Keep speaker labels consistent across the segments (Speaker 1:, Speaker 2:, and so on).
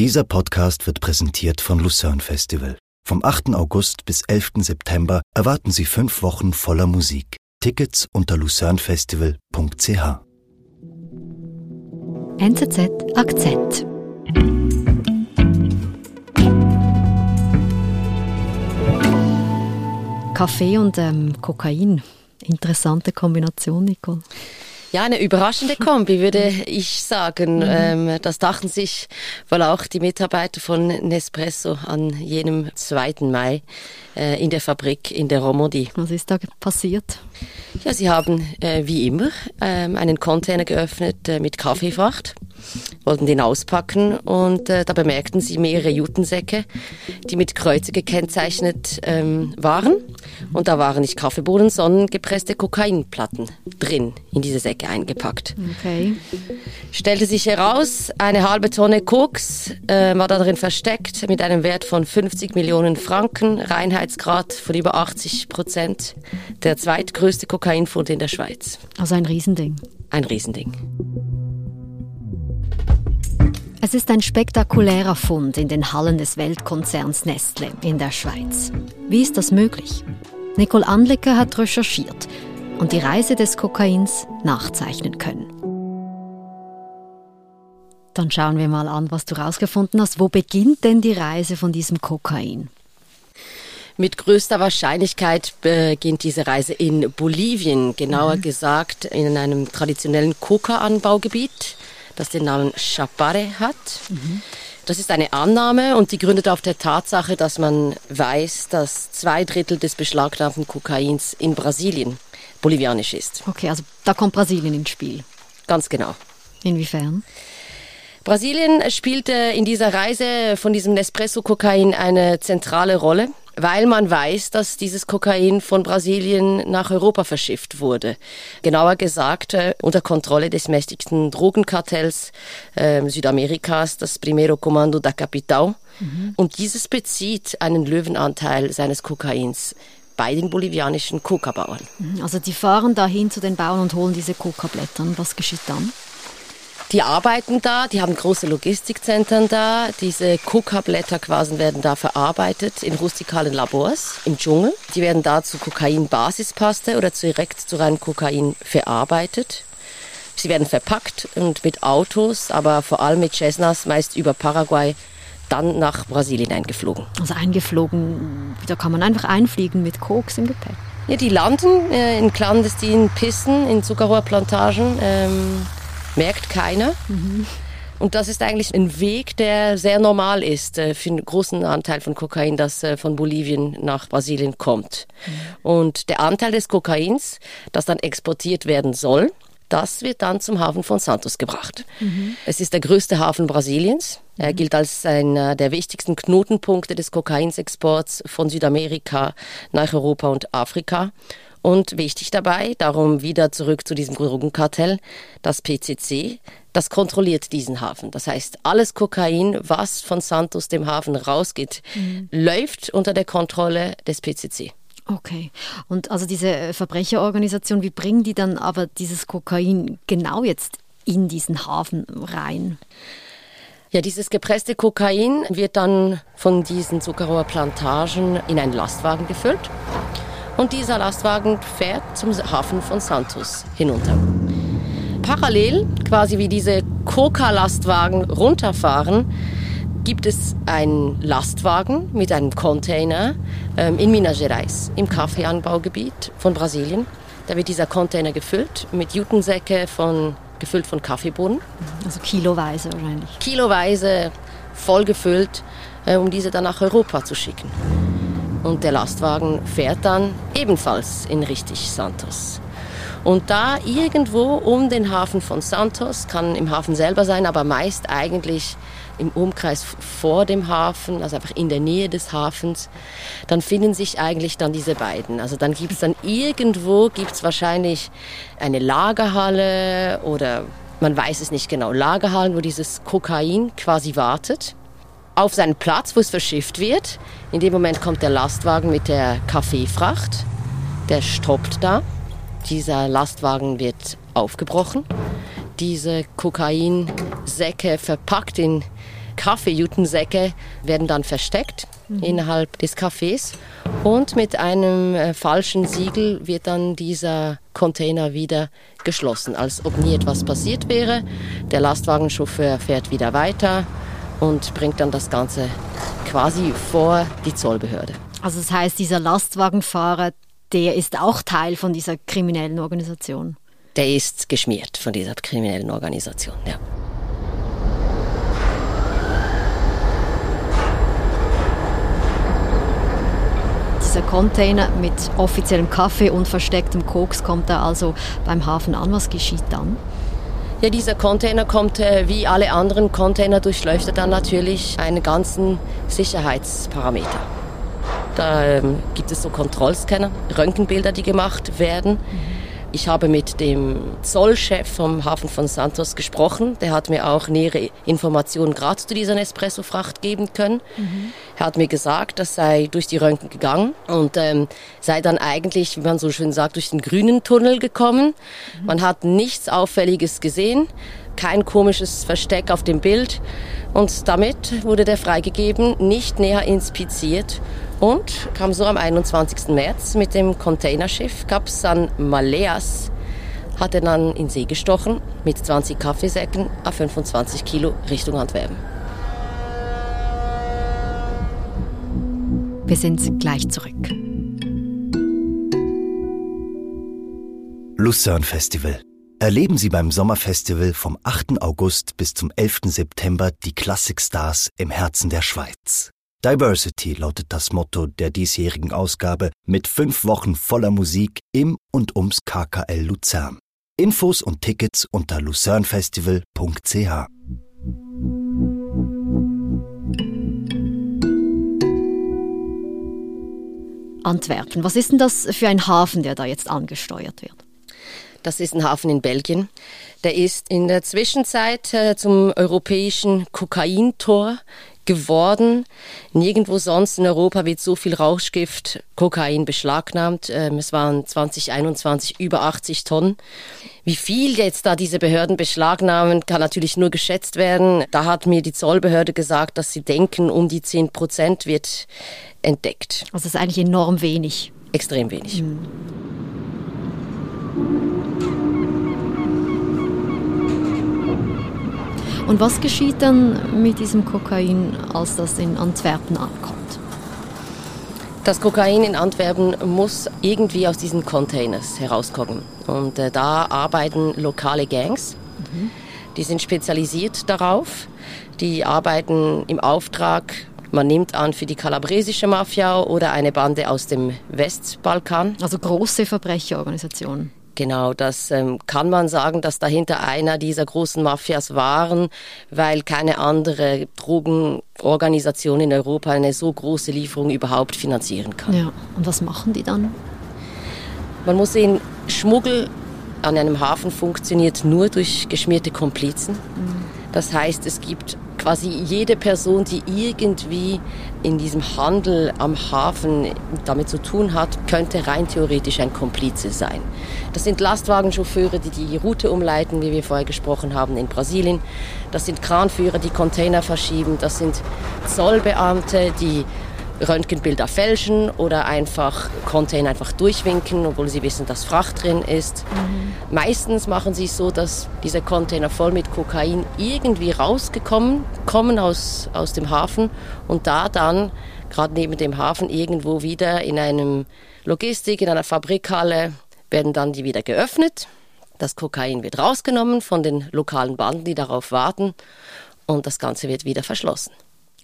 Speaker 1: Dieser Podcast wird präsentiert von Lucerne Festival. Vom 8. August bis 11. September erwarten Sie fünf Wochen voller Musik. Tickets unter lucernefestival.ch.
Speaker 2: NZZ Akzent. Kaffee und ähm, Kokain. Interessante Kombination, Nicole.
Speaker 3: Ja, eine überraschende Kombi, würde ich sagen. Mhm. Ähm, das dachten sich wohl auch die Mitarbeiter von Nespresso an jenem 2. Mai äh, in der Fabrik in der Romandie.
Speaker 2: Was ist da passiert?
Speaker 3: Ja, sie haben äh, wie immer ähm, einen Container geöffnet äh, mit Kaffeefracht wollten den auspacken und äh, da bemerkten sie mehrere Jutensäcke, die mit Kreuze gekennzeichnet ähm, waren. Und da waren nicht Kaffeebohnen, sondern gepresste Kokainplatten drin, in diese Säcke eingepackt.
Speaker 2: Okay.
Speaker 3: Stellte sich heraus, eine halbe Tonne Koks äh, war da drin versteckt mit einem Wert von 50 Millionen Franken, Reinheitsgrad von über 80 Prozent, der zweitgrößte Kokainfund in der Schweiz.
Speaker 2: Also ein Riesending.
Speaker 3: Ein Riesending.
Speaker 2: Es ist ein spektakulärer Fund in den Hallen des Weltkonzerns Nestle in der Schweiz. Wie ist das möglich? Nicole Anlicker hat recherchiert und die Reise des Kokains nachzeichnen können. Dann schauen wir mal an, was du herausgefunden hast. Wo beginnt denn die Reise von diesem Kokain?
Speaker 3: Mit größter Wahrscheinlichkeit beginnt diese Reise in Bolivien, genauer mhm. gesagt in einem traditionellen Coca-Anbaugebiet das den Namen Chapare hat. Mhm. Das ist eine Annahme und die gründet auf der Tatsache, dass man weiß, dass zwei Drittel des beschlagnahmten Kokains in Brasilien bolivianisch ist.
Speaker 2: Okay, also da kommt Brasilien ins Spiel.
Speaker 3: Ganz genau.
Speaker 2: Inwiefern?
Speaker 3: Brasilien spielte in dieser Reise von diesem Nespresso-Kokain eine zentrale Rolle weil man weiß, dass dieses Kokain von Brasilien nach Europa verschifft wurde. Genauer gesagt äh, unter Kontrolle des mächtigsten Drogenkartells äh, Südamerikas, das Primero Comando da Capital. Mhm. Und dieses bezieht einen Löwenanteil seines Kokains bei den bolivianischen Coca-Bauern.
Speaker 2: Mhm. Also die fahren dahin zu den Bauern und holen diese Coca-Blätter. Was geschieht dann?
Speaker 3: Die arbeiten da, die haben große Logistikzentren da. Diese Coca-Blätter quasi werden da verarbeitet in rustikalen Labors im Dschungel. Die werden da zu Kokain-Basispaste oder direkt zu reinem Kokain verarbeitet. Sie werden verpackt und mit Autos, aber vor allem mit Cessnas, meist über Paraguay, dann nach Brasilien eingeflogen.
Speaker 2: Also eingeflogen, da kann man einfach einfliegen mit Koks im Gepäck.
Speaker 3: Ja, die landen äh, in clandestinen Pissen, in Zuckerrohrplantagen. Ähm, merkt keiner. Mhm. Und das ist eigentlich ein Weg, der sehr normal ist äh, für einen großen Anteil von Kokain, das äh, von Bolivien nach Brasilien kommt. Mhm. Und der Anteil des Kokains, das dann exportiert werden soll, das wird dann zum Hafen von Santos gebracht. Mhm. Es ist der größte Hafen Brasiliens. Er mhm. gilt als einer der wichtigsten Knotenpunkte des Kokainsexports von Südamerika nach Europa und Afrika. Und wichtig dabei, darum wieder zurück zu diesem Drogenkartell, das PCC, das kontrolliert diesen Hafen. Das heißt, alles Kokain, was von Santos dem Hafen rausgeht, mhm. läuft unter der Kontrolle des PCC.
Speaker 2: Okay. Und also diese Verbrecherorganisation, wie bringen die dann aber dieses Kokain genau jetzt in diesen Hafen rein?
Speaker 3: Ja, dieses gepresste Kokain wird dann von diesen Zuckerrohrplantagen in einen Lastwagen gefüllt und dieser Lastwagen fährt zum Hafen von Santos hinunter. Parallel, quasi wie diese Coca-Lastwagen runterfahren, gibt es einen Lastwagen mit einem Container ähm, in Minas Gerais, im Kaffeeanbaugebiet von Brasilien. Da wird dieser Container gefüllt mit Jutensäcke von, gefüllt von Kaffeebohnen.
Speaker 2: Also kiloweise wahrscheinlich.
Speaker 3: Kiloweise voll gefüllt, äh, um diese dann nach Europa zu schicken. Und der Lastwagen fährt dann ebenfalls in Richtig Santos. Und da irgendwo um den Hafen von Santos, kann im Hafen selber sein, aber meist eigentlich im Umkreis vor dem Hafen, also einfach in der Nähe des Hafens, dann finden sich eigentlich dann diese beiden. Also dann gibt es dann irgendwo, gibt es wahrscheinlich eine Lagerhalle oder man weiß es nicht genau, Lagerhallen, wo dieses Kokain quasi wartet auf seinen Platz, wo es verschifft wird. In dem Moment kommt der Lastwagen mit der Kaffeefracht. Der stoppt da. Dieser Lastwagen wird aufgebrochen. Diese Kokainsäcke verpackt in Kaffeejutensäcke werden dann versteckt mhm. innerhalb des Cafés und mit einem äh, falschen Siegel wird dann dieser Container wieder geschlossen, als ob nie etwas passiert wäre. Der Lastwagenchauffeur fährt wieder weiter und bringt dann das Ganze quasi vor die Zollbehörde.
Speaker 2: Also das heißt, dieser Lastwagenfahrer, der ist auch Teil von dieser kriminellen Organisation?
Speaker 3: Der ist geschmiert von dieser kriminellen Organisation, ja.
Speaker 2: Dieser Container mit offiziellem Kaffee und verstecktem Koks kommt da also beim Hafen an. Was geschieht dann?
Speaker 3: Ja, dieser Container kommt äh, wie alle anderen Container durchleuchtet dann natürlich einen ganzen Sicherheitsparameter. Da ähm, gibt es so Kontrollscanner, Röntgenbilder, die gemacht werden. Mhm. Ich habe mit dem Zollchef vom Hafen von Santos gesprochen. Der hat mir auch nähere Informationen gerade zu dieser Nespresso-Fracht geben können. Mhm. Er hat mir gesagt, das sei durch die Röntgen gegangen und ähm, sei dann eigentlich, wie man so schön sagt, durch den grünen Tunnel gekommen. Mhm. Man hat nichts Auffälliges gesehen, kein komisches Versteck auf dem Bild und damit wurde der freigegeben, nicht näher inspiziert und kam so am 21. März mit dem Containerschiff Cap San Maleas, hat er dann in See gestochen mit 20 Kaffeesäcken auf 25 Kilo Richtung Antwerpen.
Speaker 2: Wir sind gleich zurück.
Speaker 1: Lucerne Festival. Erleben Sie beim Sommerfestival vom 8. August bis zum 11. September die Klassikstars im Herzen der Schweiz. Diversity lautet das Motto der diesjährigen Ausgabe mit fünf Wochen voller Musik im und ums KKL Luzern. Infos und Tickets unter luzernfestival.ch.
Speaker 2: Antwerpen. Was ist denn das für ein Hafen, der da jetzt angesteuert wird?
Speaker 3: Das ist ein Hafen in Belgien. Der ist in der Zwischenzeit äh, zum europäischen Kokaintor geworden. Nirgendwo sonst in Europa wird so viel Rauschgift, Kokain beschlagnahmt. Ähm, es waren 2021 über 80 Tonnen. Wie viel jetzt da diese Behörden beschlagnahmen, kann natürlich nur geschätzt werden. Da hat mir die Zollbehörde gesagt, dass sie denken, um die 10 Prozent wird entdeckt.
Speaker 2: Also das ist eigentlich enorm wenig.
Speaker 3: Extrem wenig. Mhm.
Speaker 2: Und was geschieht dann mit diesem Kokain, als das in Antwerpen ankommt?
Speaker 3: Das Kokain in Antwerpen muss irgendwie aus diesen Containers herauskommen. Und äh, da arbeiten lokale Gangs. Mhm. Die sind spezialisiert darauf. Die arbeiten im Auftrag, man nimmt an, für die kalabresische Mafia oder eine Bande aus dem Westbalkan.
Speaker 2: Also große Verbrecherorganisationen.
Speaker 3: Genau, das ähm, kann man sagen, dass dahinter einer dieser großen Mafias waren, weil keine andere Drogenorganisation in Europa eine so große Lieferung überhaupt finanzieren kann.
Speaker 2: Ja, und was machen die dann?
Speaker 3: Man muss sehen, Schmuggel an einem Hafen funktioniert nur durch geschmierte Komplizen. Mhm. Das heißt, es gibt quasi jede Person, die irgendwie in diesem Handel am Hafen damit zu tun hat, könnte rein theoretisch ein Komplize sein. Das sind Lastwagenchauffeure, die die Route umleiten, wie wir vorher gesprochen haben, in Brasilien. Das sind Kranführer, die Container verschieben. Das sind Zollbeamte, die Röntgenbilder fälschen oder einfach Container einfach durchwinken, obwohl sie wissen, dass Fracht drin ist. Mhm. Meistens machen sie es so, dass diese Container voll mit Kokain irgendwie rausgekommen kommen aus, aus dem Hafen und da dann gerade neben dem Hafen irgendwo wieder in einem Logistik, in einer Fabrikhalle werden dann die wieder geöffnet. Das Kokain wird rausgenommen von den lokalen Banden, die darauf warten und das Ganze wird wieder verschlossen.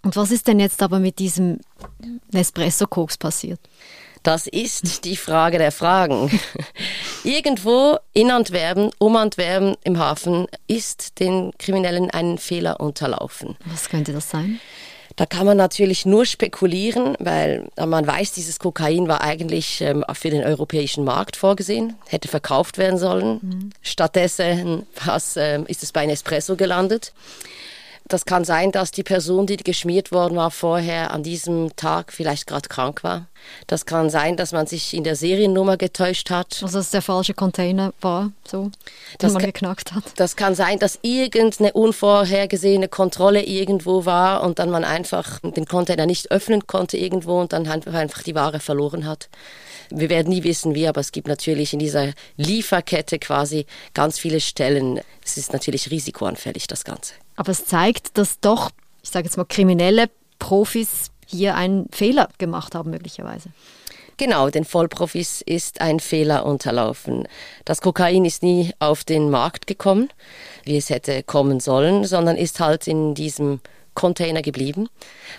Speaker 2: Und was ist denn jetzt aber mit diesem Nespresso-Koks passiert?
Speaker 3: Das ist die Frage der Fragen. Irgendwo in Antwerpen, um Antwerpen im Hafen, ist den Kriminellen ein Fehler unterlaufen.
Speaker 2: Was könnte das sein?
Speaker 3: Da kann man natürlich nur spekulieren, weil man weiß, dieses Kokain war eigentlich ähm, für den europäischen Markt vorgesehen, hätte verkauft werden sollen. Mhm. Stattdessen was, ähm, ist es bei Nespresso gelandet. Das kann sein, dass die Person, die geschmiert worden war, vorher an diesem Tag vielleicht gerade krank war. Das kann sein, dass man sich in der Seriennummer getäuscht hat.
Speaker 2: Also dass der falsche Container war, so, den man geknackt hat.
Speaker 3: Das kann sein, dass irgendeine unvorhergesehene Kontrolle irgendwo war und dann man einfach den Container nicht öffnen konnte irgendwo und dann einfach die Ware verloren hat. Wir werden nie wissen, wie, aber es gibt natürlich in dieser Lieferkette quasi ganz viele Stellen. Es ist natürlich risikoanfällig, das Ganze.
Speaker 2: Aber es zeigt, dass doch, ich sage jetzt mal, kriminelle Profis hier einen Fehler gemacht haben, möglicherweise.
Speaker 3: Genau, den Vollprofis ist ein Fehler unterlaufen. Das Kokain ist nie auf den Markt gekommen, wie es hätte kommen sollen, sondern ist halt in diesem Container geblieben,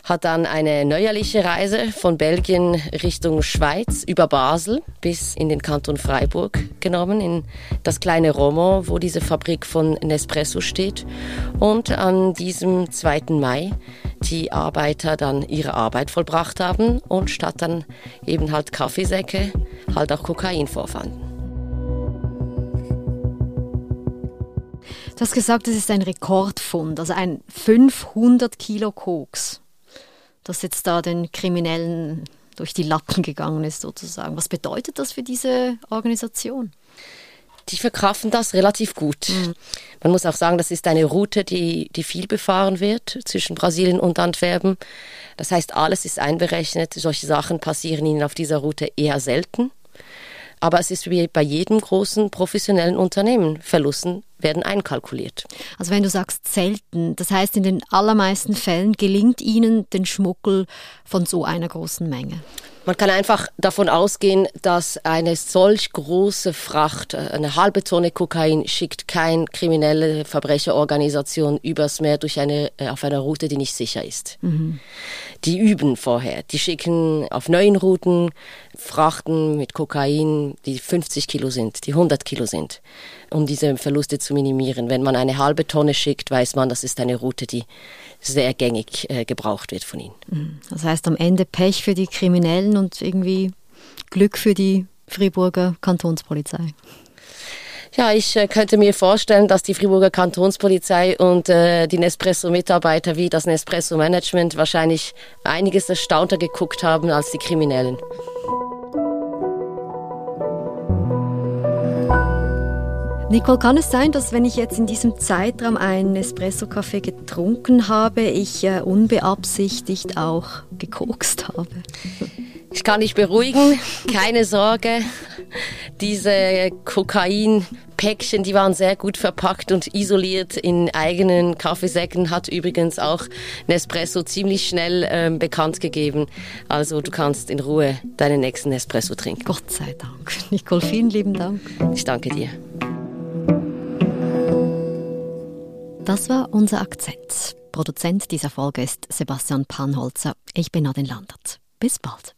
Speaker 3: hat dann eine neuerliche Reise von Belgien Richtung Schweiz über Basel bis in den Kanton Freiburg genommen, in das kleine Romo, wo diese Fabrik von Nespresso steht. Und an diesem 2. Mai die Arbeiter dann ihre Arbeit vollbracht haben und statt dann eben halt Kaffeesäcke halt auch Kokain vorfanden.
Speaker 2: Du hast gesagt, es ist ein Rekordfund, also ein 500 Kilo Koks, das jetzt da den Kriminellen durch die Lappen gegangen ist sozusagen. Was bedeutet das für diese Organisation?
Speaker 3: Die verkraften das relativ gut. Mhm. Man muss auch sagen, das ist eine Route, die, die viel befahren wird zwischen Brasilien und Antwerpen. Das heißt, alles ist einberechnet. Solche Sachen passieren ihnen auf dieser Route eher selten. Aber es ist wie bei jedem großen professionellen Unternehmen. Verlusten werden einkalkuliert.
Speaker 2: Also wenn du sagst selten, das heißt in den allermeisten Fällen gelingt Ihnen den Schmuggel von so einer großen Menge.
Speaker 3: Man kann einfach davon ausgehen, dass eine solch große Fracht, äh, eine halbe Tonne Kokain, schickt keine kriminelle Verbrecherorganisation übers Meer durch eine, äh, auf einer Route, die nicht sicher ist. Mhm. Die üben vorher. Die schicken auf neuen Routen Frachten mit Kokain, die 50 Kilo sind, die 100 Kilo sind, um diese Verluste zu minimieren. Wenn man eine halbe Tonne schickt, weiß man, das ist eine Route, die sehr gängig äh, gebraucht wird von ihnen.
Speaker 2: Mhm. Das heißt am Ende Pech für die Kriminellen und irgendwie Glück für die Friburger Kantonspolizei.
Speaker 3: Ja, ich äh, könnte mir vorstellen, dass die Friburger Kantonspolizei und äh, die Nespresso-Mitarbeiter wie das Nespresso-Management wahrscheinlich einiges erstaunter geguckt haben als die Kriminellen.
Speaker 2: Nicole, kann es sein, dass wenn ich jetzt in diesem Zeitraum einen Espresso-Kaffee getrunken habe, ich äh, unbeabsichtigt auch gekokst habe?
Speaker 3: Ich kann dich beruhigen, keine Sorge. Diese Kokainpäckchen, die waren sehr gut verpackt und isoliert in eigenen Kaffeesäcken, hat übrigens auch Nespresso ziemlich schnell ähm, bekannt gegeben. Also du kannst in Ruhe deinen nächsten Nespresso trinken.
Speaker 2: Gott sei Dank. Nicole, vielen lieben Dank.
Speaker 3: Ich danke dir.
Speaker 2: Das war unser Akzent. Produzent dieser Folge ist Sebastian Panholzer. Ich bin Nadine Landert. Bis bald.